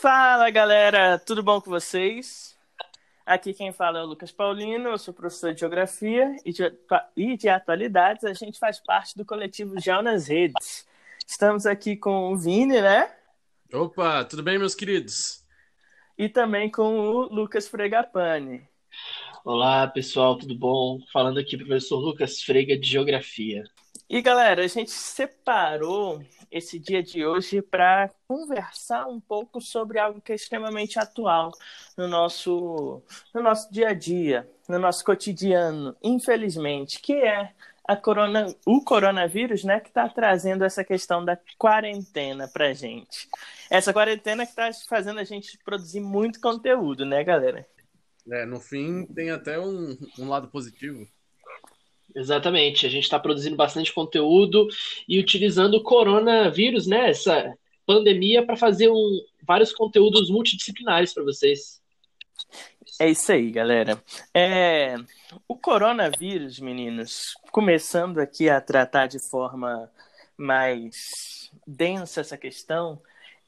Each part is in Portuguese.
Fala galera, tudo bom com vocês? Aqui quem fala é o Lucas Paulino, eu sou professor de Geografia e de, e de Atualidades, a gente faz parte do coletivo Geo nas Redes. Estamos aqui com o Vini, né? Opa, tudo bem, meus queridos? E também com o Lucas Fregapane. Olá, pessoal, tudo bom? Falando aqui, professor Lucas Frega, de Geografia. E galera, a gente separou esse dia de hoje para conversar um pouco sobre algo que é extremamente atual no nosso, no nosso dia a dia, no nosso cotidiano, infelizmente, que é a corona, o coronavírus, né, que está trazendo essa questão da quarentena para gente. Essa quarentena que está fazendo a gente produzir muito conteúdo, né, galera? É, no fim tem até um, um lado positivo. Exatamente, a gente está produzindo bastante conteúdo e utilizando o coronavírus, né, essa pandemia, para fazer um, vários conteúdos multidisciplinares para vocês. É isso aí, galera. É, o coronavírus, meninos, começando aqui a tratar de forma mais densa essa questão,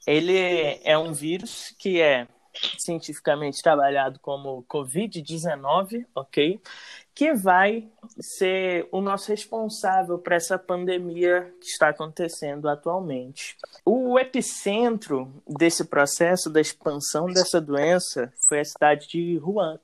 ele é um vírus que é cientificamente trabalhado como Covid-19, ok? Que vai ser o nosso responsável para essa pandemia que está acontecendo atualmente. O epicentro desse processo da expansão dessa doença foi a cidade de Wuhan,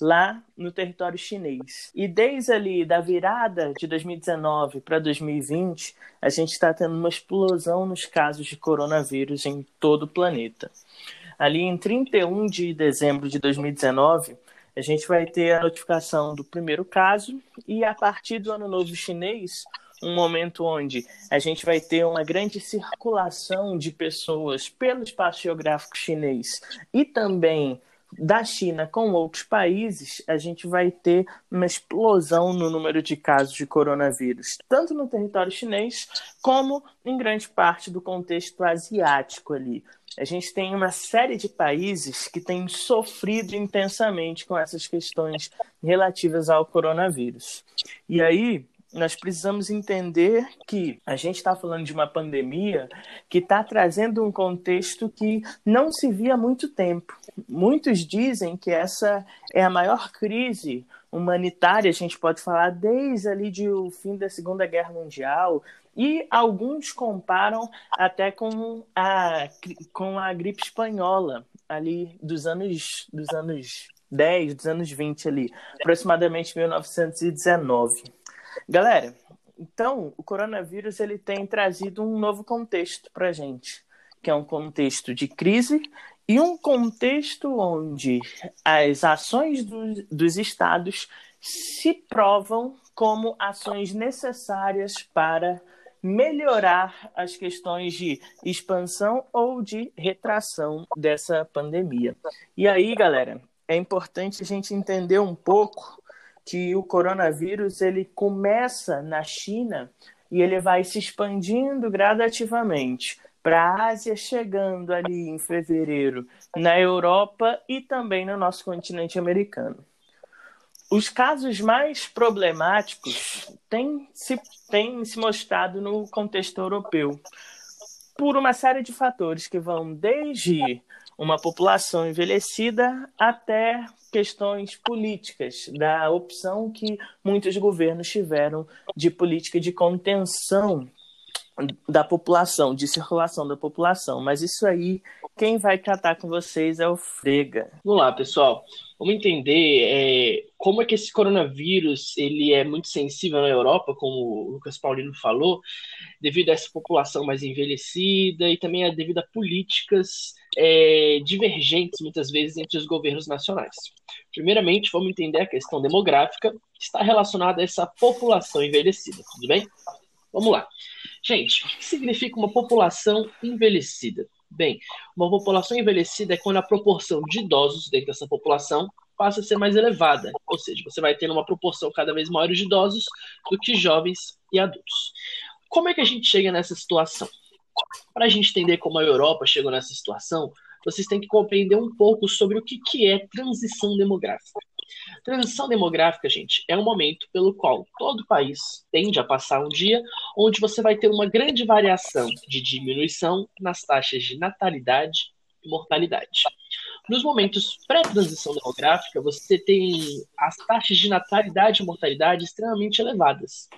lá no território chinês. E desde ali da virada de 2019 para 2020, a gente está tendo uma explosão nos casos de coronavírus em todo o planeta ali em 31 de dezembro de 2019, a gente vai ter a notificação do primeiro caso e a partir do ano novo chinês, um momento onde a gente vai ter uma grande circulação de pessoas pelo espaço geográfico chinês e também da China com outros países, a gente vai ter uma explosão no número de casos de coronavírus, tanto no território chinês como em grande parte do contexto asiático ali. A gente tem uma série de países que têm sofrido intensamente com essas questões relativas ao coronavírus. E aí, nós precisamos entender que a gente está falando de uma pandemia que está trazendo um contexto que não se via há muito tempo. Muitos dizem que essa é a maior crise humanitária, a gente pode falar desde ali de o fim da Segunda Guerra Mundial, e alguns comparam até com a, com a gripe espanhola, ali dos anos, dos anos 10, dos anos 20 ali, aproximadamente 1919. Galera, então o coronavírus ele tem trazido um novo contexto para gente, que é um contexto de crise e um contexto onde as ações do, dos estados se provam como ações necessárias para melhorar as questões de expansão ou de retração dessa pandemia. E aí, galera, é importante a gente entender um pouco que o coronavírus ele começa na China e ele vai se expandindo gradativamente para a Ásia, chegando ali em fevereiro na Europa e também no nosso continente americano. Os casos mais problemáticos têm se, têm se mostrado no contexto europeu, por uma série de fatores que vão desde uma população envelhecida até questões políticas, da opção que muitos governos tiveram de política de contenção da população, de circulação da população. Mas isso aí, quem vai tratar com vocês é o Frega. Vamos lá, pessoal. Vamos entender é, como é que esse coronavírus ele é muito sensível na Europa, como o Lucas Paulino falou, devido a essa população mais envelhecida e também devido a políticas é, divergentes, muitas vezes, entre os governos nacionais. Primeiramente, vamos entender a questão demográfica que está relacionada a essa população envelhecida, tudo bem? Vamos lá. Gente, o que significa uma população envelhecida? Bem, uma população envelhecida é quando a proporção de idosos dentro dessa população passa a ser mais elevada, ou seja, você vai ter uma proporção cada vez maior de idosos do que jovens e adultos. Como é que a gente chega nessa situação? Para a gente entender como a Europa chegou nessa situação, vocês têm que compreender um pouco sobre o que, que é transição demográfica. Transição demográfica, gente, é um momento pelo qual todo país tende a passar um dia onde você vai ter uma grande variação de diminuição nas taxas de natalidade e mortalidade. Nos momentos pré-transição demográfica, você tem as taxas de natalidade e mortalidade extremamente elevadas.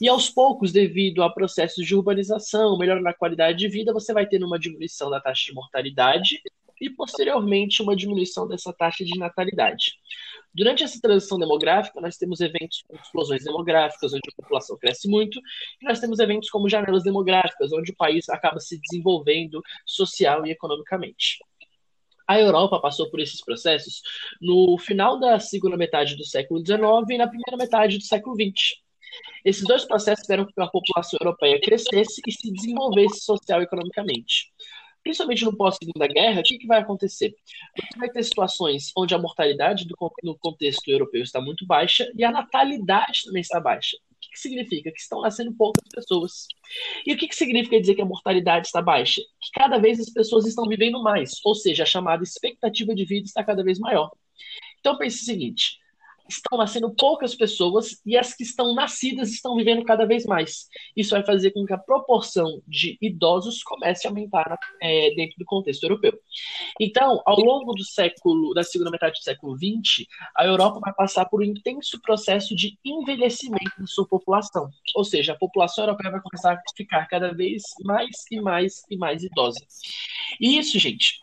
E aos poucos, devido a processos de urbanização, melhora na qualidade de vida, você vai tendo uma diminuição da taxa de mortalidade e, posteriormente, uma diminuição dessa taxa de natalidade. Durante essa transição demográfica, nós temos eventos como explosões demográficas, onde a população cresce muito, e nós temos eventos como janelas demográficas, onde o país acaba se desenvolvendo social e economicamente. A Europa passou por esses processos no final da segunda metade do século XIX e na primeira metade do século XX. Esses dois processos fizeram com que a população europeia crescesse e se desenvolvesse social e economicamente principalmente no pós-segunda guerra, o que, que, vai acontecer? Você vai ter situações onde a mortalidade do, no contexto europeu está muito baixa e a natalidade também está baixa. Que, que significa? Que estão nascendo poucas pessoas. E o que, que significa dizer que a mortalidade está baixa? Que cada vez as pessoas estão vivendo mais, ou seja, a chamada expectativa de vida está cada vez maior. Então pense o seguinte: estão nascendo poucas pessoas e as que estão nascidas estão vivendo cada vez mais. Isso vai fazer com que a proporção de idosos comece a aumentar é, dentro do contexto europeu. Então, ao longo do século, da segunda metade do século XX, a Europa vai passar por um intenso processo de envelhecimento da sua população. Ou seja, a população europeia vai começar a ficar cada vez mais e mais e mais idosa. E isso, gente,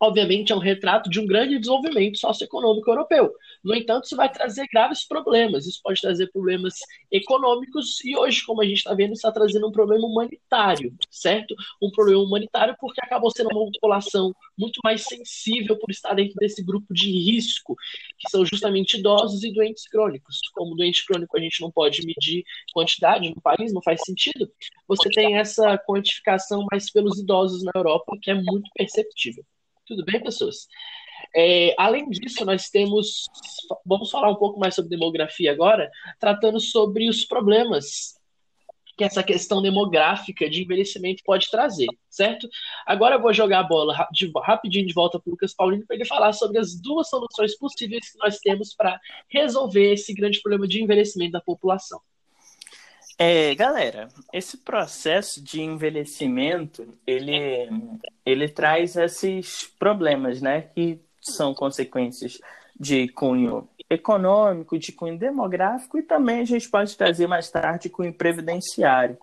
obviamente, é um retrato de um grande desenvolvimento socioeconômico europeu. No entanto, isso vai trazer graves problemas. Isso pode trazer problemas econômicos e hoje, como a gente está vendo, está trazendo um problema humanitário, certo? Um problema humanitário porque acabou sendo uma população muito mais sensível por estar dentro desse grupo de risco, que são justamente idosos e doentes crônicos. Como doente crônico a gente não pode medir quantidade no país, não faz sentido. Você tem essa quantificação mais pelos idosos na Europa, que é muito perceptível. Tudo bem, pessoas? É, além disso, nós temos. Vamos falar um pouco mais sobre demografia agora, tratando sobre os problemas que essa questão demográfica de envelhecimento pode trazer, certo? Agora eu vou jogar a bola de, rapidinho de volta para o Lucas Paulino para ele falar sobre as duas soluções possíveis que nós temos para resolver esse grande problema de envelhecimento da população. É, galera, esse processo de envelhecimento, ele, ele traz esses problemas, né, que são consequências de cunho econômico, de cunho demográfico e também a gente pode trazer mais tarde cunho previdenciário.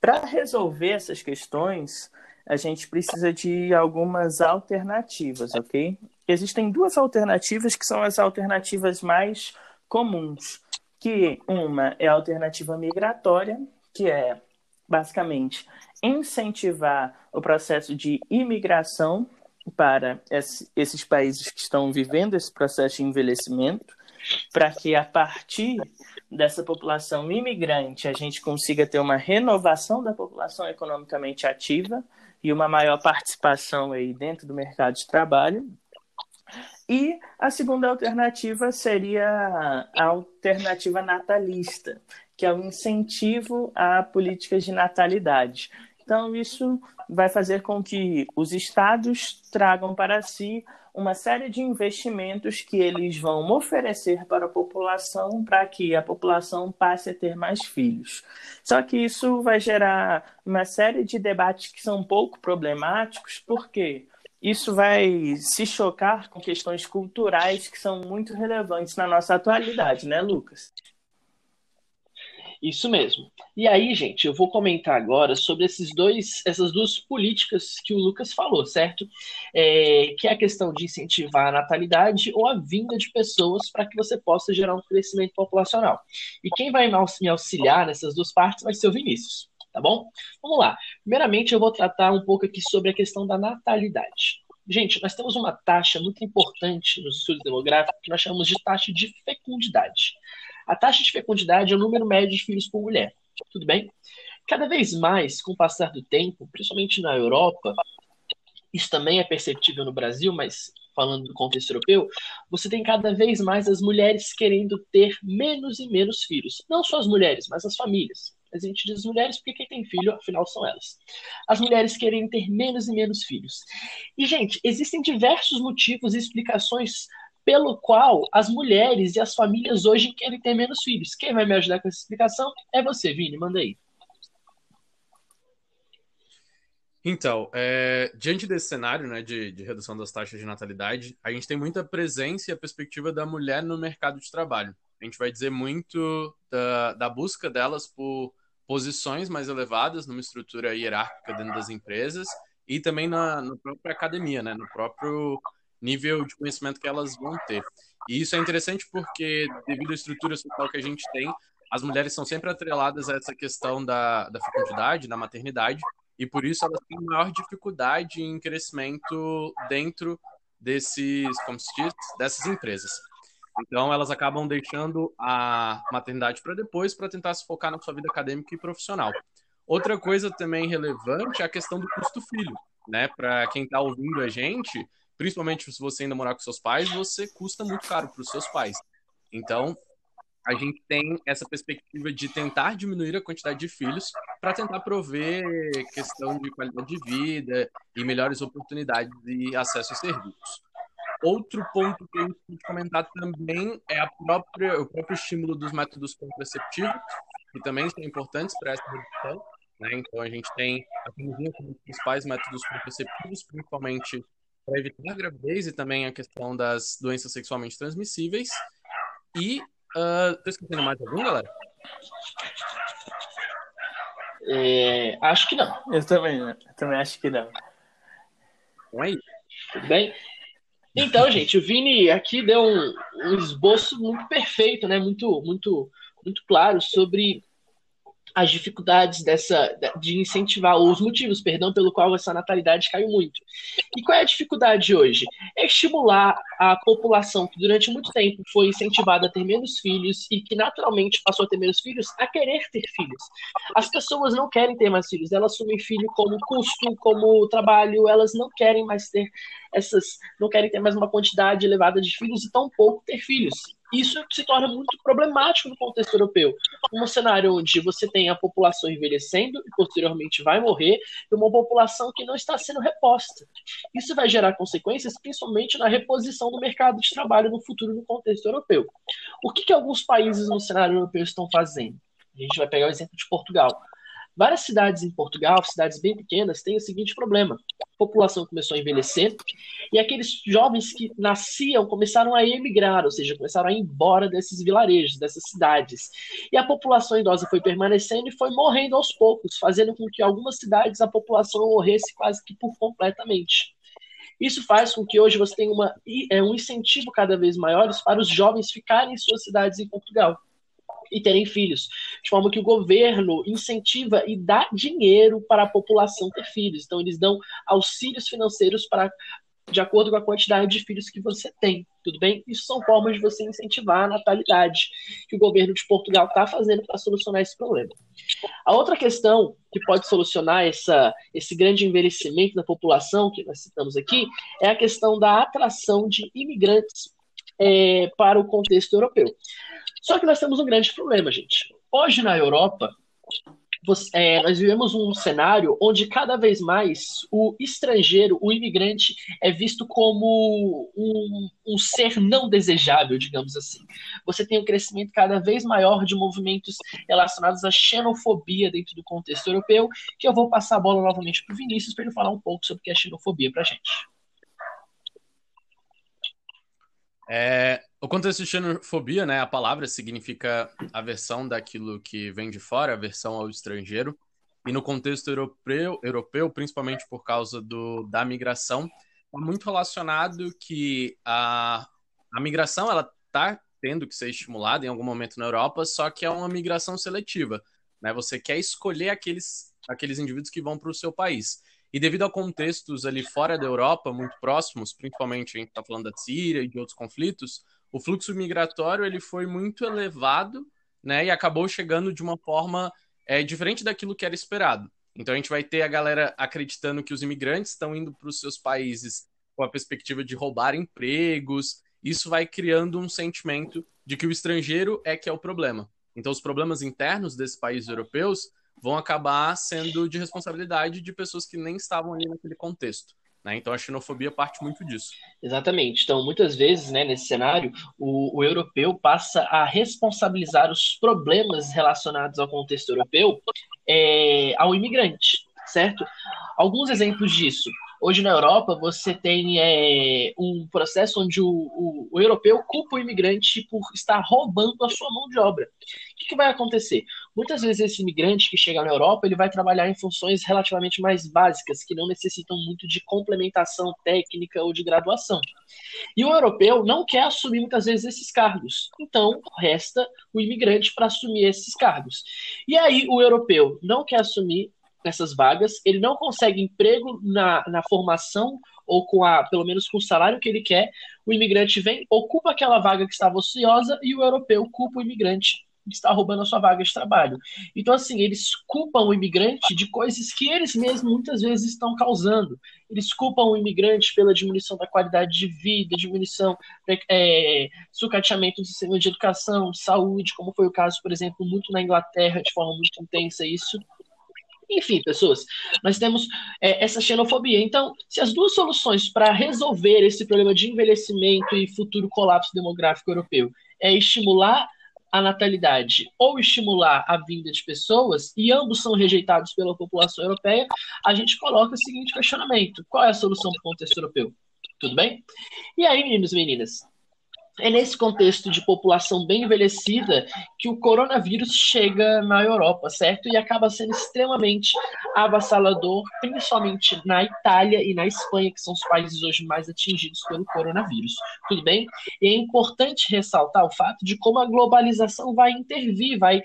Para resolver essas questões, a gente precisa de algumas alternativas, ok? Existem duas alternativas que são as alternativas mais comuns que uma é a alternativa migratória, que é basicamente incentivar o processo de imigração para esses países que estão vivendo esse processo de envelhecimento, para que a partir dessa população imigrante a gente consiga ter uma renovação da população economicamente ativa e uma maior participação aí dentro do mercado de trabalho. E a segunda alternativa seria a alternativa natalista, que é o incentivo a políticas de natalidade. Então, isso vai fazer com que os estados tragam para si uma série de investimentos que eles vão oferecer para a população para que a população passe a ter mais filhos. Só que isso vai gerar uma série de debates que são pouco problemáticos, porque isso vai se chocar com questões culturais que são muito relevantes na nossa atualidade, né, Lucas? Isso mesmo. E aí, gente, eu vou comentar agora sobre esses dois, essas duas políticas que o Lucas falou, certo? É, que é a questão de incentivar a natalidade ou a vinda de pessoas para que você possa gerar um crescimento populacional. E quem vai me auxiliar nessas duas partes vai ser o Vinícius tá bom? Vamos lá. Primeiramente, eu vou tratar um pouco aqui sobre a questão da natalidade. Gente, nós temos uma taxa muito importante nos estudos demográficos que nós chamamos de taxa de fecundidade. A taxa de fecundidade é o número médio de filhos por mulher. Tudo bem? Cada vez mais, com o passar do tempo, principalmente na Europa, isso também é perceptível no Brasil, mas falando do contexto europeu, você tem cada vez mais as mulheres querendo ter menos e menos filhos. Não só as mulheres, mas as famílias. A gente diz mulheres porque quem tem filho, afinal, são elas. As mulheres querem ter menos e menos filhos. E, gente, existem diversos motivos e explicações pelo qual as mulheres e as famílias hoje querem ter menos filhos. Quem vai me ajudar com essa explicação é você, Vini, manda aí. Então, é, diante desse cenário né, de, de, redução das taxas de natalidade, a gente tem muita presença e a perspectiva da mulher no mercado de trabalho. A gente vai dizer muito da, da busca delas por posições mais elevadas numa estrutura hierárquica dentro das empresas e também na, na própria academia, né, no próprio nível de conhecimento que elas vão ter. E isso é interessante porque, devido à estrutura social que a gente tem, as mulheres são sempre atreladas a essa questão da, da fecundidade, da maternidade, e por isso elas têm maior dificuldade em crescimento dentro desses, como se diz, dessas empresas. Então elas acabam deixando a maternidade para depois para tentar se focar na sua vida acadêmica e profissional. Outra coisa também relevante é a questão do custo filho, né? Para quem está ouvindo a gente, principalmente se você ainda morar com seus pais, você custa muito caro para os seus pais. Então, a gente tem essa perspectiva de tentar diminuir a quantidade de filhos para tentar prover questão de qualidade de vida e melhores oportunidades de acesso a serviços. Outro ponto que eu queria comentar também é a própria, o próprio estímulo dos métodos contraceptivos, que também são importantes para essa redução. Né? Então, a gente tem a camisinha como um dos principais métodos contraceptivos, principalmente para evitar a gravidez e também a questão das doenças sexualmente transmissíveis. E Uh, tô esquecendo mais algum, galera? É, acho que não. Eu também, eu também acho que não. Então é Tudo bem? Então, gente, o Vini aqui deu um, um esboço muito perfeito, né? Muito, muito, muito claro sobre as dificuldades dessa de incentivar os motivos, perdão, pelo qual essa natalidade caiu muito. E qual é a dificuldade hoje? É estimular a população que durante muito tempo foi incentivada a ter menos filhos e que naturalmente passou a ter menos filhos a querer ter filhos. As pessoas não querem ter mais filhos, elas assumem filho como custo, como trabalho, elas não querem mais ter essas, não querem ter mais uma quantidade elevada de filhos e tão pouco ter filhos isso se torna muito problemático no contexto europeu. Um cenário onde você tem a população envelhecendo e posteriormente vai morrer, e uma população que não está sendo reposta. Isso vai gerar consequências, principalmente na reposição do mercado de trabalho no futuro no contexto europeu. O que, que alguns países no cenário europeu estão fazendo? A gente vai pegar o exemplo de Portugal. Várias cidades em Portugal, cidades bem pequenas, têm o seguinte problema: a população começou a envelhecer e aqueles jovens que nasciam começaram a emigrar, ou seja, começaram a ir embora desses vilarejos, dessas cidades. E a população idosa foi permanecendo e foi morrendo aos poucos, fazendo com que algumas cidades a população morresse quase que por completamente. Isso faz com que hoje você tenha uma, é, um incentivo cada vez maior para os jovens ficarem em suas cidades em Portugal e terem filhos, de forma que o governo incentiva e dá dinheiro para a população ter filhos. Então, eles dão auxílios financeiros para de acordo com a quantidade de filhos que você tem, tudo bem? Isso são formas de você incentivar a natalidade que o governo de Portugal está fazendo para solucionar esse problema. A outra questão que pode solucionar essa, esse grande envelhecimento da população que nós citamos aqui é a questão da atração de imigrantes é, para o contexto europeu. Só que nós temos um grande problema, gente. Hoje na Europa, você, é, nós vivemos um cenário onde cada vez mais o estrangeiro, o imigrante, é visto como um, um, ser não desejável, digamos assim. Você tem um crescimento cada vez maior de movimentos relacionados à xenofobia dentro do contexto europeu, que eu vou passar a bola novamente para o Vinícius para ele falar um pouco sobre o que é xenofobia para a gente. É, o contexto de xenofobia, né, a palavra significa aversão daquilo que vem de fora, aversão ao estrangeiro. E no contexto europeu, europeu principalmente por causa do, da migração, está muito relacionado que a, a migração ela está tendo que ser estimulada em algum momento na Europa, só que é uma migração seletiva. Né? Você quer escolher aqueles, aqueles indivíduos que vão para o seu país. E devido a contextos ali fora da Europa, muito próximos, principalmente a gente está falando da Síria e de outros conflitos, o fluxo migratório ele foi muito elevado né, e acabou chegando de uma forma é, diferente daquilo que era esperado. Então a gente vai ter a galera acreditando que os imigrantes estão indo para os seus países com a perspectiva de roubar empregos. Isso vai criando um sentimento de que o estrangeiro é que é o problema. Então os problemas internos desses países europeus vão acabar sendo de responsabilidade de pessoas que nem estavam ali naquele contexto. Né? Então a xenofobia parte muito disso. Exatamente. Então, muitas vezes, né, nesse cenário, o, o europeu passa a responsabilizar os problemas relacionados ao contexto europeu é, ao imigrante, certo? Alguns exemplos disso. Hoje na Europa você tem é, um processo onde o, o, o, europeu culpa o imigrante por estar roubando a sua mão de obra. O que, que, vai acontecer? Muitas vezes esse imigrante que chega na Europa ele vai trabalhar em funções relativamente mais básicas, que não necessitam muito de complementação técnica ou de graduação. E o europeu não quer assumir muitas vezes esses cargos. Então resta o imigrante para assumir esses cargos. E aí o europeu não quer assumir nessas vagas, ele não consegue emprego na, na formação ou com a, pelo menos com o salário que ele quer, o imigrante vem, ocupa aquela vaga que estava ociosa e o europeu culpa o imigrante está roubando a sua vaga de trabalho. Então, assim, eles culpam o imigrante de coisas que eles mesmos muitas vezes estão causando. Eles culpam o imigrante pela diminuição da qualidade de vida, diminuição, é, sucateamento do sistema de educação, de saúde, como foi o caso, por exemplo, muito na Inglaterra, de forma muito intensa isso. Enfim, pessoas, nós temos é, essa xenofobia. Então, se as duas soluções para resolver esse problema de envelhecimento e futuro colapso demográfico europeu é estimular a natalidade ou estimular a vinda de pessoas, e ambos são rejeitados pela população europeia, a gente coloca o seguinte questionamento: qual é a solução para o contexto europeu? Tudo bem? E aí, meninos e meninas, é nesse contexto de população bem envelhecida que o coronavírus chega na Europa, certo? E acaba sendo extremamente avassalador, principalmente na Itália e na Espanha, que são os países hoje mais atingidos pelo coronavírus. Tudo bem? E é importante ressaltar o fato de como a globalização vai intervir, vai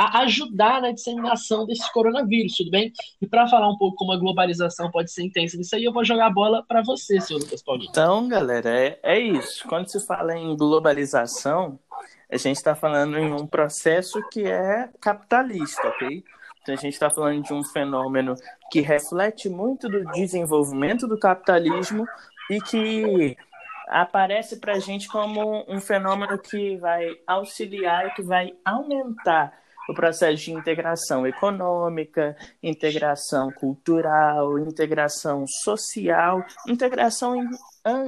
a ajudar na disseminação desse coronavírus, tudo bem? E para falar um pouco como a globalização pode ser intensa nisso aí, eu vou jogar a bola para você, senhor Lucas Paulinho. Então, galera, é, é isso. Quando se fala em globalização, a gente está falando em um processo que é capitalista, ok? Então a gente está falando de um fenômeno que reflete muito do desenvolvimento do capitalismo e que aparece para a gente como um fenômeno que vai auxiliar e que vai aumentar o processo de integração econômica, integração cultural, integração social, integração em,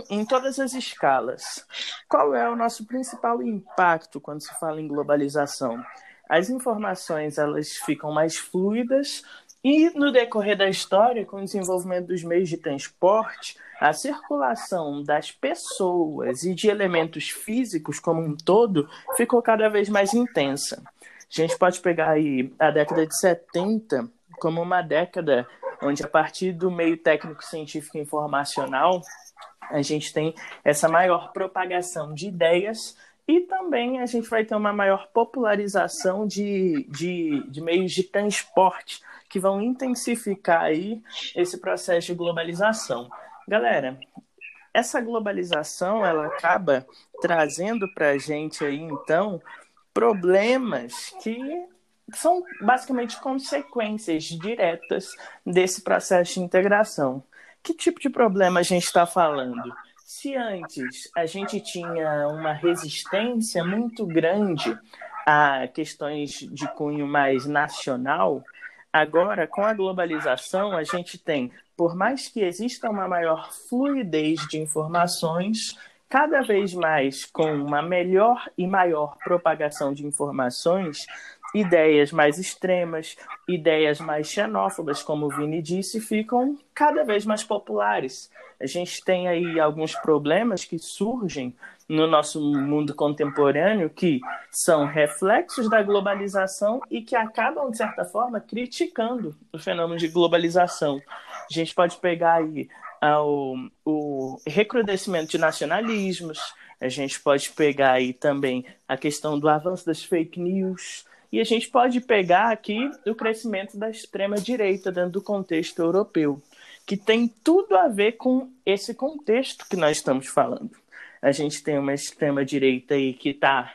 em todas as escalas. Qual é o nosso principal impacto quando se fala em globalização? As informações elas ficam mais fluidas e no decorrer da história, com o desenvolvimento dos meios de transporte, a circulação das pessoas e de elementos físicos como um todo ficou cada vez mais intensa. A gente pode pegar aí a década de 70 como uma década onde, a partir do meio técnico científico informacional, a gente tem essa maior propagação de ideias e também a gente vai ter uma maior popularização de, de, de meios de transporte que vão intensificar aí esse processo de globalização. Galera, essa globalização ela acaba trazendo para a gente aí então problemas que são basicamente consequências diretas desse processo de integração. Que tipo de problema a gente está falando? Se antes a gente tinha uma resistência muito grande a questões de cunho mais nacional, agora com a globalização a gente tem, por mais que exista uma maior fluidez de informações, cada vez mais com uma melhor e maior propagação de informações, ideias mais extremas, ideias mais xenófobas, como o Vini disse, ficam cada vez mais populares. A gente tem aí alguns problemas que surgem no nosso mundo contemporâneo que são reflexos da globalização e que acabam, de certa forma, criticando o fenômeno de globalização. A gente pode pegar aí ao o recrudescimento de nacionalismos, a gente pode pegar aí também a questão do avanço das fake news, e a gente pode pegar aqui o crescimento da extrema-direita dentro do contexto europeu, que tem tudo a ver com esse contexto que nós estamos falando. A gente tem uma extrema-direita aí que está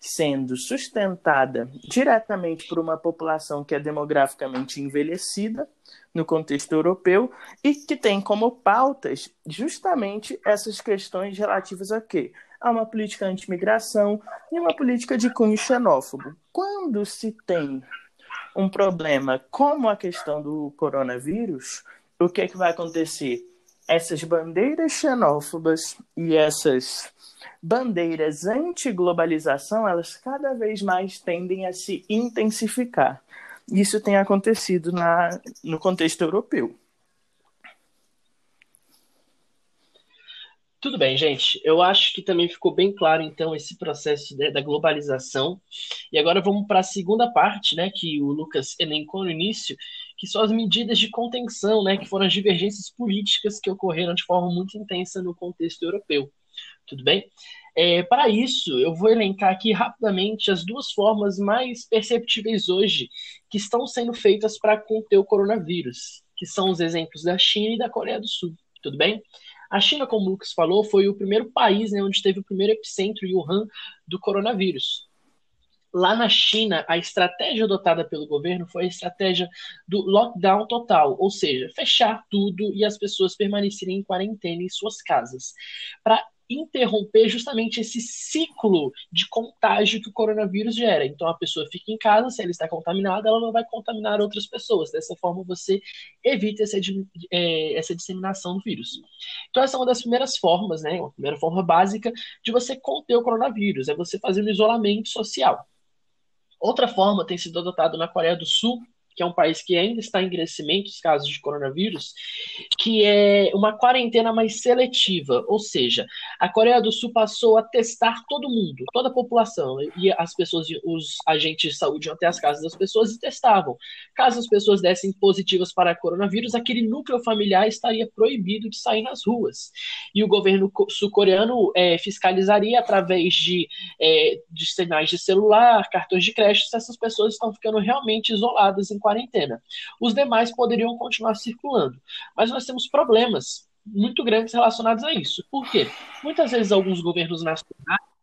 sendo sustentada diretamente por uma população que é demograficamente envelhecida, no contexto europeu e que tem como pautas justamente essas questões relativas a quê? A uma política anti-imigração e uma política de cunho xenófobo. Quando se tem um problema como a questão do coronavírus, o que, é que vai acontecer? Essas bandeiras xenófobas e essas bandeiras anti-globalização, elas cada vez mais tendem a se intensificar isso tem acontecido na, no contexto europeu. Tudo bem, gente. Eu acho que também ficou bem claro, então, esse processo da globalização. E agora vamos para a segunda parte, né, que o Lucas elencou no início, que são as medidas de contenção, né, que foram as divergências políticas que ocorreram de forma muito intensa no contexto europeu. Tudo bem? É, para isso, eu vou elencar aqui rapidamente as duas formas mais perceptíveis hoje que estão sendo feitas para conter o coronavírus, que são os exemplos da China e da Coreia do Sul. Tudo bem? A China, como o Lucas falou, foi o primeiro país né, onde teve o primeiro epicentro, Wuhan, do coronavírus. Lá na China, a estratégia adotada pelo governo foi a estratégia do lockdown total, ou seja, fechar tudo e as pessoas permanecerem em quarentena em suas casas, para interromper justamente esse ciclo de contágio que o coronavírus gera. Então a pessoa fica em casa, se ela está contaminada, ela não vai contaminar outras pessoas. Dessa forma você evita essa, é, essa disseminação do vírus. Então essa é uma das primeiras formas, né? Uma primeira forma básica de você conter o coronavírus, é você fazer um isolamento social. Outra forma tem sido adotada na Coreia do Sul, que é um país que ainda está em crescimento os casos de coronavírus, que é uma quarentena mais seletiva, ou seja, a Coreia do Sul passou a testar todo mundo, toda a população, e as pessoas, os agentes de saúde iam até as casas das pessoas e testavam. Caso as pessoas dessem positivas para coronavírus, aquele núcleo familiar estaria proibido de sair nas ruas. E o governo sul-coreano é, fiscalizaria através de, é, de sinais de celular, cartões de crédito, se essas pessoas estão ficando realmente isoladas em quarentena. Os demais poderiam continuar circulando. Mas nós temos problemas muito grandes relacionados a isso. Por quê? Muitas vezes alguns governos nacionais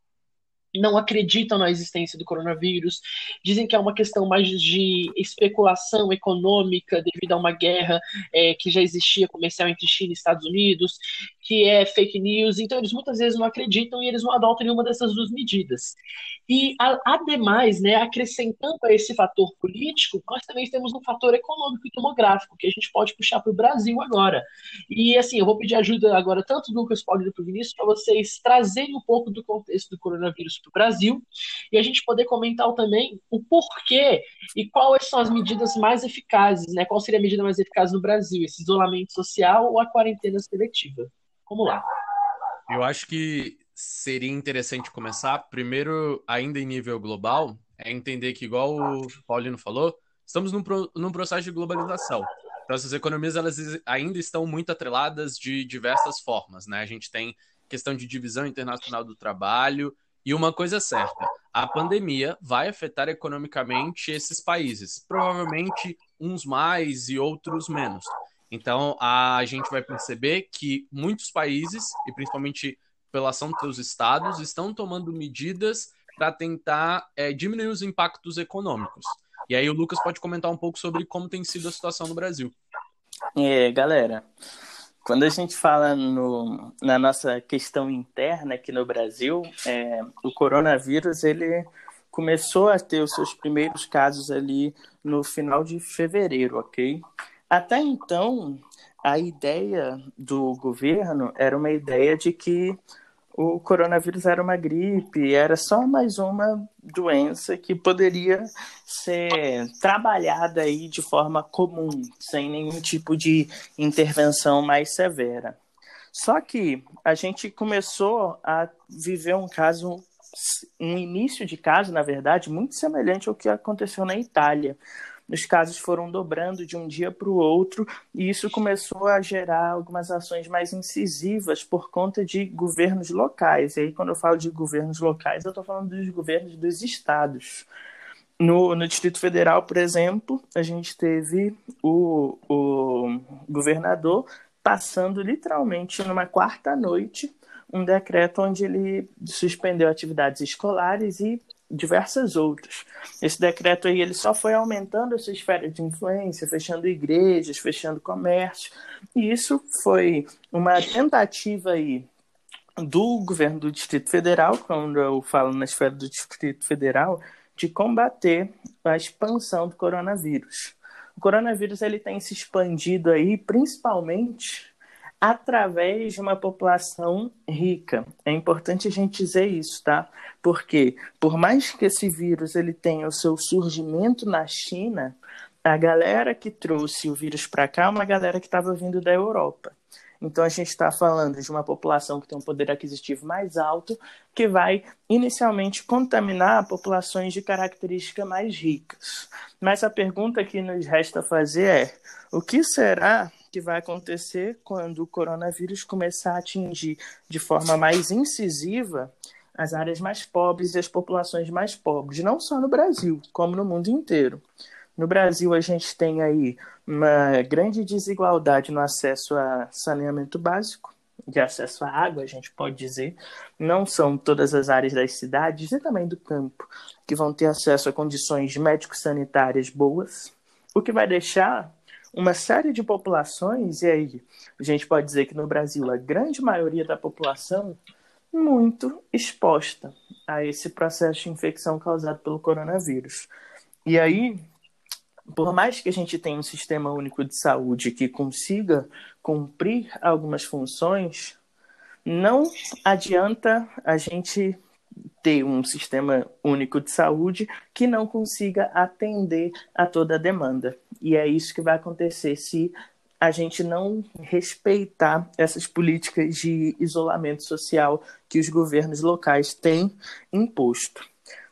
não acreditam na existência do coronavírus, dizem que é uma questão mais de especulação econômica devido a uma guerra é, que já existia comercial entre China e Estados Unidos, que é fake news, então eles muitas vezes não acreditam e eles não adotam nenhuma dessas duas medidas. E, ademais, né, acrescentando a esse fator político, nós também temos um fator econômico e demográfico, que a gente pode puxar para o Brasil agora. E, assim, eu vou pedir ajuda agora, tanto do Lucas Paulo e do Vinícius, para vocês trazerem um pouco do contexto do coronavírus para o Brasil e a gente poder comentar também o porquê e quais são as medidas mais eficazes, né? Qual seria a medida mais eficaz no Brasil, esse isolamento social ou a quarentena seletiva? Vamos lá. Eu acho que seria interessante começar, primeiro, ainda em nível global, é entender que, igual o Paulino falou, estamos num, num processo de globalização. Então, essas economias elas ainda estão muito atreladas de diversas formas, né? A gente tem questão de divisão internacional do trabalho, e uma coisa é certa: a pandemia vai afetar economicamente esses países, provavelmente uns mais e outros menos. Então, a gente vai perceber que muitos países, e principalmente pela ação dos estados, estão tomando medidas para tentar é, diminuir os impactos econômicos. E aí o Lucas pode comentar um pouco sobre como tem sido a situação no Brasil. É, galera, quando a gente fala no, na nossa questão interna aqui no Brasil, é, o coronavírus ele começou a ter os seus primeiros casos ali no final de fevereiro, ok? Até então, a ideia do governo era uma ideia de que o coronavírus era uma gripe, era só mais uma doença que poderia ser trabalhada aí de forma comum, sem nenhum tipo de intervenção mais severa. Só que a gente começou a viver um caso, um início de caso, na verdade, muito semelhante ao que aconteceu na Itália, os casos foram dobrando de um dia para o outro, e isso começou a gerar algumas ações mais incisivas por conta de governos locais. E aí, quando eu falo de governos locais, eu estou falando dos governos dos estados. No, no Distrito Federal, por exemplo, a gente teve o, o governador passando literalmente numa quarta noite um decreto onde ele suspendeu atividades escolares e diversas outras. Esse decreto aí ele só foi aumentando essa esfera de influência, fechando igrejas, fechando comércio, e isso foi uma tentativa aí do governo do Distrito Federal, quando eu falo na esfera do Distrito Federal, de combater a expansão do coronavírus. O coronavírus ele tem se expandido aí principalmente através de uma população rica. É importante a gente dizer isso, tá? Porque por mais que esse vírus ele tenha o seu surgimento na China, a galera que trouxe o vírus para cá é uma galera que estava vindo da Europa. Então a gente está falando de uma população que tem um poder aquisitivo mais alto, que vai inicialmente contaminar populações de características mais ricas. Mas a pergunta que nos resta fazer é: o que será que vai acontecer quando o coronavírus começar a atingir de forma mais incisiva as áreas mais pobres e as populações mais pobres, não só no Brasil, como no mundo inteiro. No Brasil, a gente tem aí uma grande desigualdade no acesso a saneamento básico, de acesso à água, a gente pode dizer. Não são todas as áreas das cidades e também do campo que vão ter acesso a condições médico-sanitárias boas, o que vai deixar uma série de populações, e aí a gente pode dizer que no Brasil a grande maioria da população muito exposta a esse processo de infecção causado pelo coronavírus. E aí, por mais que a gente tenha um sistema único de saúde que consiga cumprir algumas funções, não adianta a gente ter um sistema único de saúde que não consiga atender a toda a demanda. E é isso que vai acontecer se a gente não respeitar essas políticas de isolamento social que os governos locais têm imposto.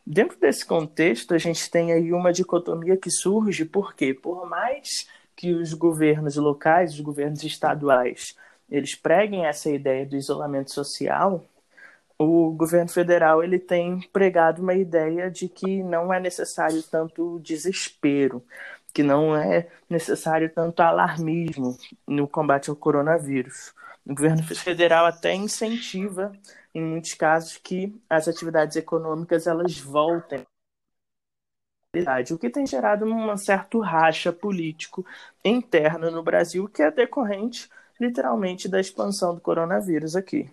Dentro desse contexto, a gente tem aí uma dicotomia que surge, porque por mais que os governos locais, os governos estaduais, eles preguem essa ideia do isolamento social, o governo federal ele tem pregado uma ideia de que não é necessário tanto desespero, que não é necessário tanto alarmismo no combate ao coronavírus. O governo federal até incentiva, em muitos casos, que as atividades econômicas elas voltem o que tem gerado um certo racha político interno no Brasil, que é decorrente, literalmente, da expansão do coronavírus aqui.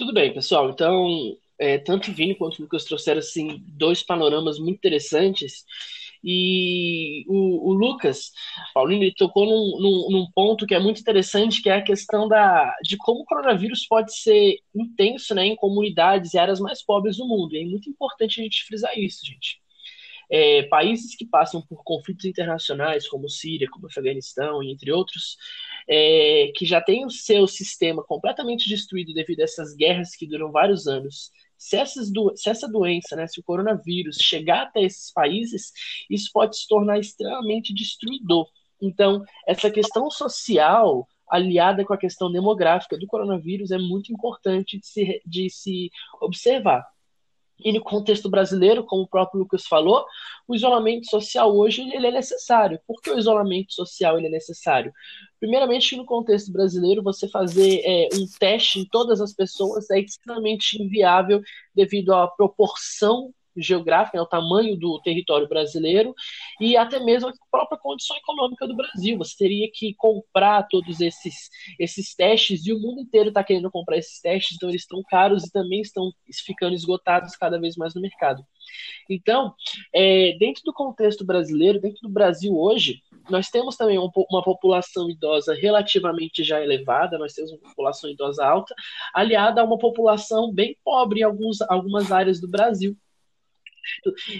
Tudo bem, pessoal. Então, é, tanto o Vini quanto o Lucas trouxeram assim, dois panoramas muito interessantes. E o, o Lucas, Paulinho, ele tocou num, num, num, ponto que é muito interessante, que é a questão da, de como o coronavírus pode ser intenso né, em comunidades e áreas mais pobres do mundo. E é muito importante a gente frisar isso, gente. É, países que passam por conflitos internacionais, como Síria, como Afeganistão, entre outros, é, que já têm o seu sistema completamente destruído devido a essas guerras que duram vários anos, se, essas do, se essa doença, né, se o coronavírus chegar até esses países, isso pode se tornar extremamente destruidor. Então, essa questão social aliada com a questão demográfica do coronavírus é muito importante de se, de se observar. E no contexto brasileiro, como o próprio Lucas falou, o isolamento social hoje ele é necessário. Por que o isolamento social ele é necessário? Primeiramente, no contexto brasileiro, você fazer é, um teste em todas as pessoas é extremamente inviável devido à proporção geográfica, né, o tamanho do território brasileiro e até mesmo a própria condição econômica do Brasil. Você teria que comprar todos esses, esses testes e o mundo inteiro está querendo comprar esses testes, então eles estão caros e também estão ficando esgotados cada vez mais no mercado. Então, é, dentro do contexto brasileiro, dentro do Brasil hoje, nós temos também um, uma população idosa relativamente já elevada, nós temos uma população idosa alta, aliada a uma população bem pobre em alguns, algumas áreas do Brasil.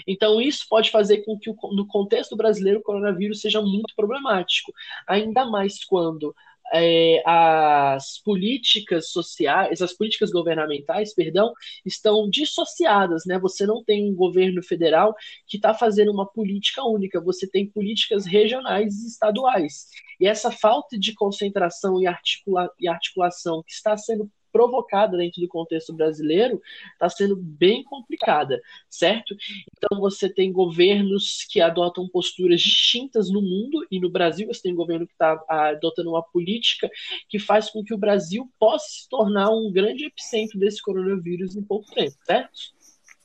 Então, isso pode fazer com que, no contexto brasileiro, o coronavírus seja muito problemático, ainda mais quando é, as políticas sociais, as políticas governamentais, perdão, estão dissociadas, né? Você não tem um governo federal que está fazendo uma política única, você tem políticas regionais e estaduais. E essa falta de concentração e, articula e articulação que está sendo provocada dentro do contexto brasileiro está sendo bem complicada, certo? Então você tem governos que adotam posturas distintas no mundo e no Brasil você tem um governo que está adotando uma política que faz com que o Brasil possa se tornar um grande epicentro desse coronavírus em pouco tempo, certo?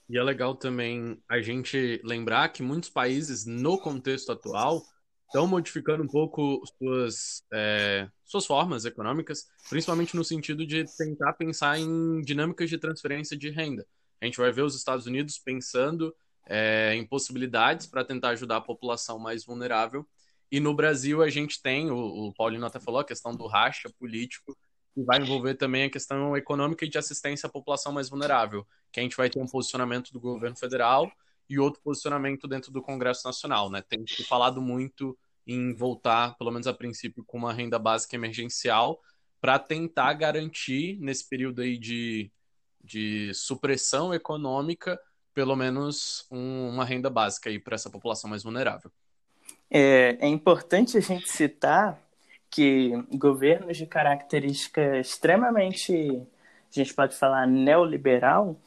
E é legal também a gente lembrar que muitos países, no contexto atual, estão modificando um pouco suas, é, suas formas econômicas, principalmente no sentido de tentar pensar em dinâmicas de transferência de renda. A gente vai ver os Estados Unidos pensando é, em possibilidades para tentar ajudar a população mais vulnerável. E no Brasil a gente tem, o, o Paulino até falou, a questão do racha político, que vai envolver também a questão econômica e de assistência à população mais vulnerável, que a gente vai ter um posicionamento do governo federal e outro posicionamento dentro do Congresso Nacional, né? Tem se falado muito em voltar, pelo menos a princípio, com uma renda básica emergencial para tentar garantir nesse período aí de, de supressão econômica pelo menos um, uma renda básica aí para essa população mais vulnerável. É, é importante a gente citar que governos de característica extremamente, a gente pode falar, neoliberal,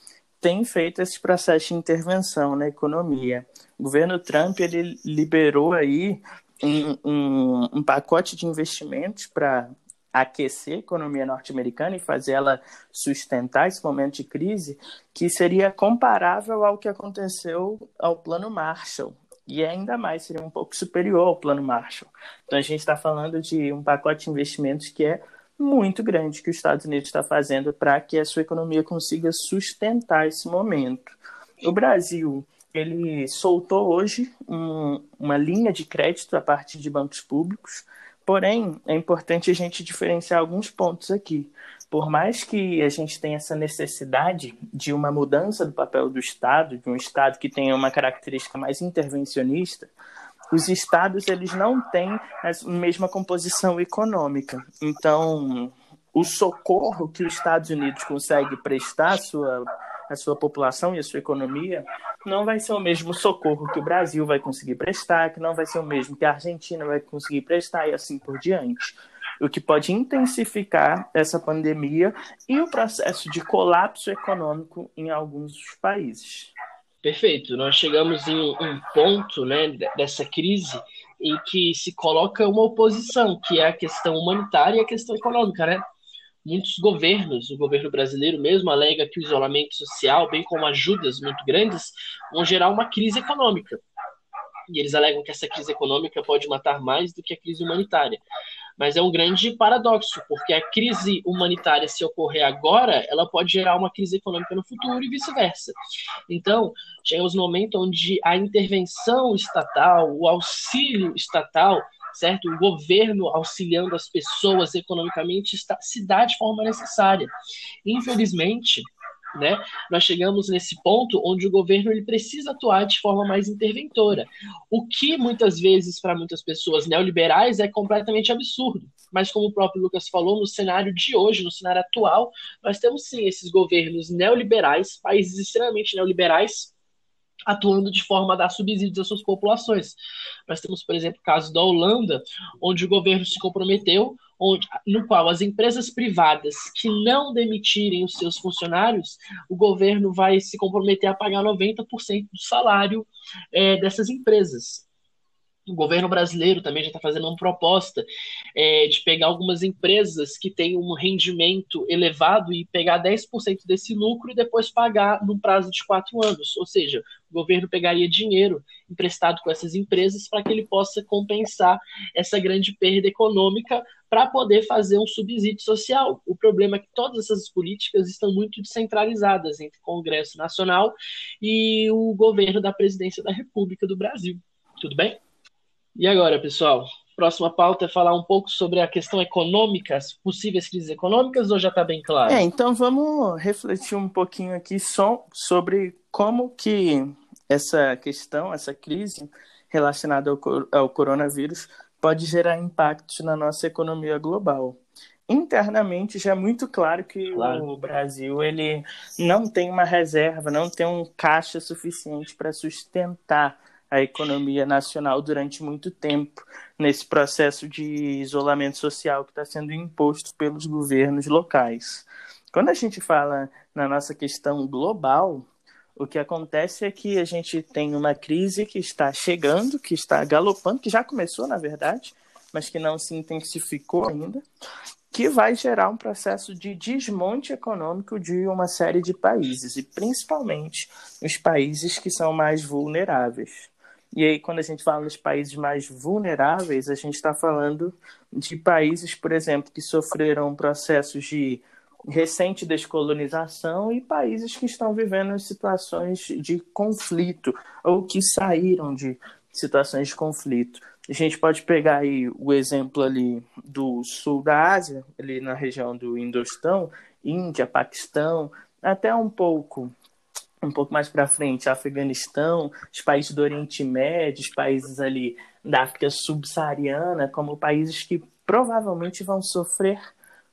têm feito esse processo de intervenção na economia. O governo Trump ele liberou aí um, um, um pacote de investimentos para aquecer a economia norte-americana e fazer ela sustentar esse momento de crise, que seria comparável ao que aconteceu ao Plano Marshall. E ainda mais, seria um pouco superior ao Plano Marshall. Então a gente está falando de um pacote de investimentos que é muito grande que os Estados Unidos está fazendo para que a sua economia consiga sustentar esse momento. O Brasil ele soltou hoje um, uma linha de crédito a partir de bancos públicos Porém, é importante a gente diferenciar alguns pontos aqui. Por mais que a gente tenha essa necessidade de uma mudança do papel do Estado, de um Estado que tenha uma característica mais intervencionista, os estados eles não têm a mesma composição econômica. Então, o socorro que os Estados Unidos consegue prestar à sua, à sua população e à sua economia não vai ser o mesmo socorro que o Brasil vai conseguir prestar, que não vai ser o mesmo que a Argentina vai conseguir prestar e assim por diante. O que pode intensificar essa pandemia e o processo de colapso econômico em alguns países. Perfeito. Nós chegamos em um ponto né, dessa crise em que se coloca uma oposição, que é a questão humanitária e a questão econômica, né? muitos governos, o governo brasileiro mesmo alega que o isolamento social, bem como ajudas muito grandes, vão gerar uma crise econômica. E eles alegam que essa crise econômica pode matar mais do que a crise humanitária. Mas é um grande paradoxo, porque a crise humanitária, se ocorrer agora, ela pode gerar uma crise econômica no futuro e vice-versa. Então, chegamos no momento onde a intervenção estatal, o auxílio estatal, certo? O governo auxiliando as pessoas economicamente está, se dá de forma necessária. Infelizmente, né, nós chegamos nesse ponto onde o governo ele precisa atuar de forma mais interventora. O que muitas vezes para muitas pessoas neoliberais é completamente absurdo. Mas como o próprio Lucas falou, no cenário de hoje, no cenário atual, nós temos sim esses governos neoliberais, países extremamente neoliberais, atuando de forma a dar subsídios às suas populações. Nós temos, por exemplo, o caso da Holanda, onde o governo se comprometeu, onde, no qual as empresas privadas que não demitirem os seus funcionários, o governo vai se comprometer a pagar 90% do salário é, dessas empresas. O governo brasileiro também já está fazendo uma proposta é, de pegar algumas empresas que têm um rendimento elevado e pegar 10% desse lucro e depois pagar no prazo de quatro anos. Ou seja, o governo pegaria dinheiro emprestado com essas empresas para que ele possa compensar essa grande perda econômica para poder fazer um subsídio social. O problema é que todas essas políticas estão muito descentralizadas entre o Congresso Nacional e o governo da Presidência da República do Brasil. Tudo bem? E agora, pessoal? Próxima pauta é falar um pouco sobre a questão econômica, as possíveis crises econômicas, ou já está bem claro? É, então vamos refletir um pouquinho aqui só sobre como que essa questão, essa crise relacionada ao, ao coronavírus pode gerar impactos na nossa economia global. Internamente já é muito claro que claro. o Brasil ele não tem uma reserva, não tem um caixa suficiente para sustentar a economia nacional durante muito tempo nesse processo de isolamento social que está sendo imposto pelos governos locais. Quando a gente fala na nossa questão global, o que acontece é que a gente tem uma crise que está chegando, que está galopando, que já começou, na verdade, mas que não se intensificou ainda, que vai gerar um processo de desmonte econômico de uma série de países, e principalmente os países que são mais vulneráveis. E aí, quando a gente fala dos países mais vulneráveis, a gente está falando de países, por exemplo, que sofreram processos de recente descolonização e países que estão vivendo situações de conflito ou que saíram de situações de conflito. A gente pode pegar aí o exemplo ali do sul da Ásia, ali na região do Indostão, Índia, Paquistão, até um pouco um pouco mais para frente, Afeganistão, os países do Oriente Médio, os países ali da África subsaariana, como países que provavelmente vão sofrer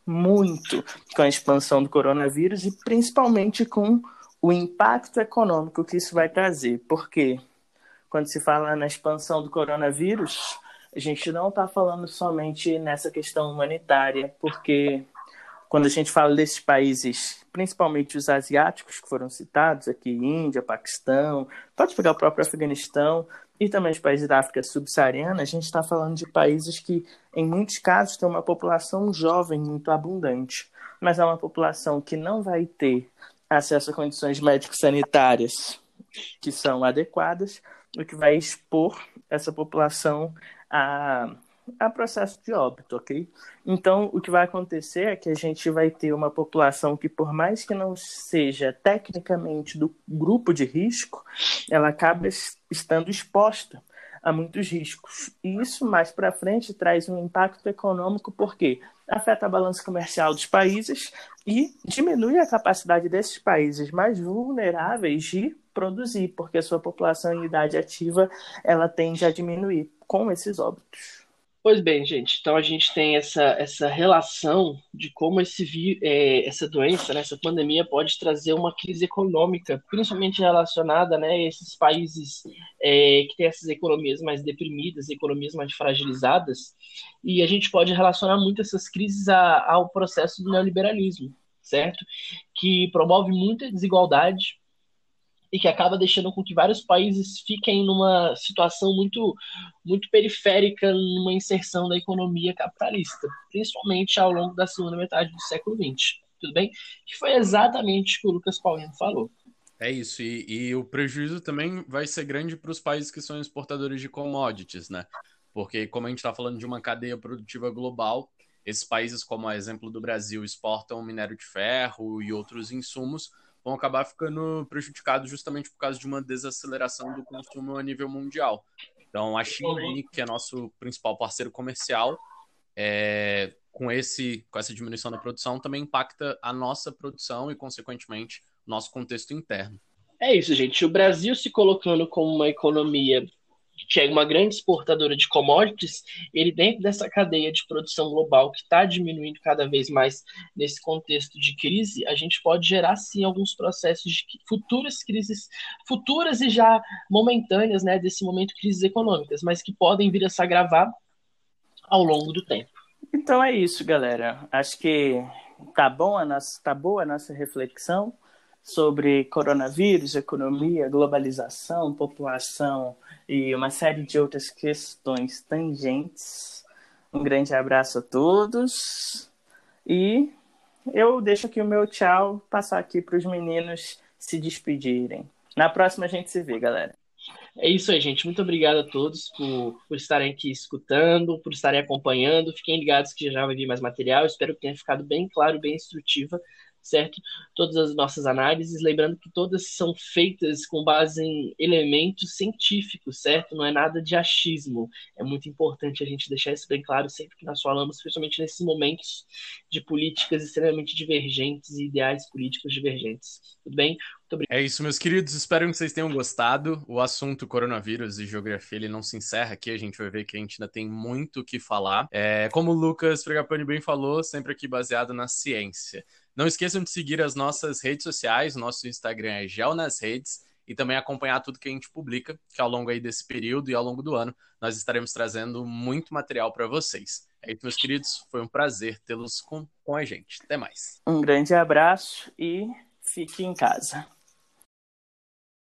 muito com a expansão do coronavírus e principalmente com o impacto econômico que isso vai trazer. Porque quando se fala na expansão do coronavírus, a gente não está falando somente nessa questão humanitária, porque quando a gente fala desses países, principalmente os asiáticos que foram citados aqui, Índia, Paquistão, pode pegar o próprio Afeganistão e também os países da África subsaariana, a gente está falando de países que, em muitos casos, têm uma população jovem muito abundante, mas é uma população que não vai ter acesso a condições médico-sanitárias que são adequadas, o que vai expor essa população a a processo de óbito, ok? Então, o que vai acontecer é que a gente vai ter uma população que, por mais que não seja tecnicamente do grupo de risco, ela acaba estando exposta a muitos riscos. E isso, mais para frente, traz um impacto econômico, porque afeta a balança comercial dos países e diminui a capacidade desses países mais vulneráveis de produzir, porque a sua população em idade ativa ela tende a diminuir com esses óbitos. Pois bem, gente, então a gente tem essa, essa relação de como esse, é, essa doença, né, essa pandemia pode trazer uma crise econômica, principalmente relacionada né, a esses países é, que têm essas economias mais deprimidas, economias mais fragilizadas, e a gente pode relacionar muito essas crises a, ao processo do neoliberalismo, certo? Que promove muita desigualdade, e que acaba deixando com que vários países fiquem numa situação muito, muito periférica numa inserção da economia capitalista, principalmente ao longo da segunda metade do século XX. Tudo bem? Que foi exatamente o que o Lucas Paulino falou. É isso, e, e o prejuízo também vai ser grande para os países que são exportadores de commodities, né? Porque, como a gente está falando de uma cadeia produtiva global, esses países, como o exemplo do Brasil, exportam minério de ferro e outros insumos, vão acabar ficando prejudicados justamente por causa de uma desaceleração do consumo a nível mundial. Então, a China, que é nosso principal parceiro comercial, é, com, esse, com essa diminuição da produção, também impacta a nossa produção e, consequentemente, nosso contexto interno. É isso, gente. O Brasil se colocando como uma economia que é uma grande exportadora de commodities, ele dentro dessa cadeia de produção global que está diminuindo cada vez mais nesse contexto de crise, a gente pode gerar sim alguns processos de futuras crises, futuras e já momentâneas, né, desse momento crises econômicas, mas que podem vir a se agravar ao longo do tempo. Então é isso, galera. Acho que tá bom a nossa, tá boa a nossa reflexão sobre coronavírus, economia, globalização, população e uma série de outras questões tangentes. Um grande abraço a todos e eu deixo aqui o meu tchau, passar aqui para os meninos se despedirem. Na próxima a gente se vê, galera. É isso aí, gente. Muito obrigado a todos por, por estarem aqui escutando, por estarem acompanhando. Fiquem ligados que já vai vir mais material. Espero que tenha ficado bem claro, bem instrutiva certo? Todas as nossas análises, lembrando que todas são feitas com base em elementos científicos, certo? Não é nada de achismo. É muito importante a gente deixar isso bem claro sempre que nós falamos, principalmente nesses momentos de políticas extremamente divergentes e ideais políticos divergentes. Tudo bem? É isso, meus queridos. Espero que vocês tenham gostado. O assunto coronavírus e geografia ele não se encerra aqui. A gente vai ver que a gente ainda tem muito o que falar. É, como o Lucas Fregapani bem falou, sempre aqui baseado na ciência. Não esqueçam de seguir as nossas redes sociais, nosso Instagram é Gel nas Redes, e também acompanhar tudo que a gente publica, que ao longo aí desse período e ao longo do ano nós estaremos trazendo muito material para vocês. É isso, meus queridos, foi um prazer tê-los com, com a gente. Até mais. Um grande abraço e fique em casa.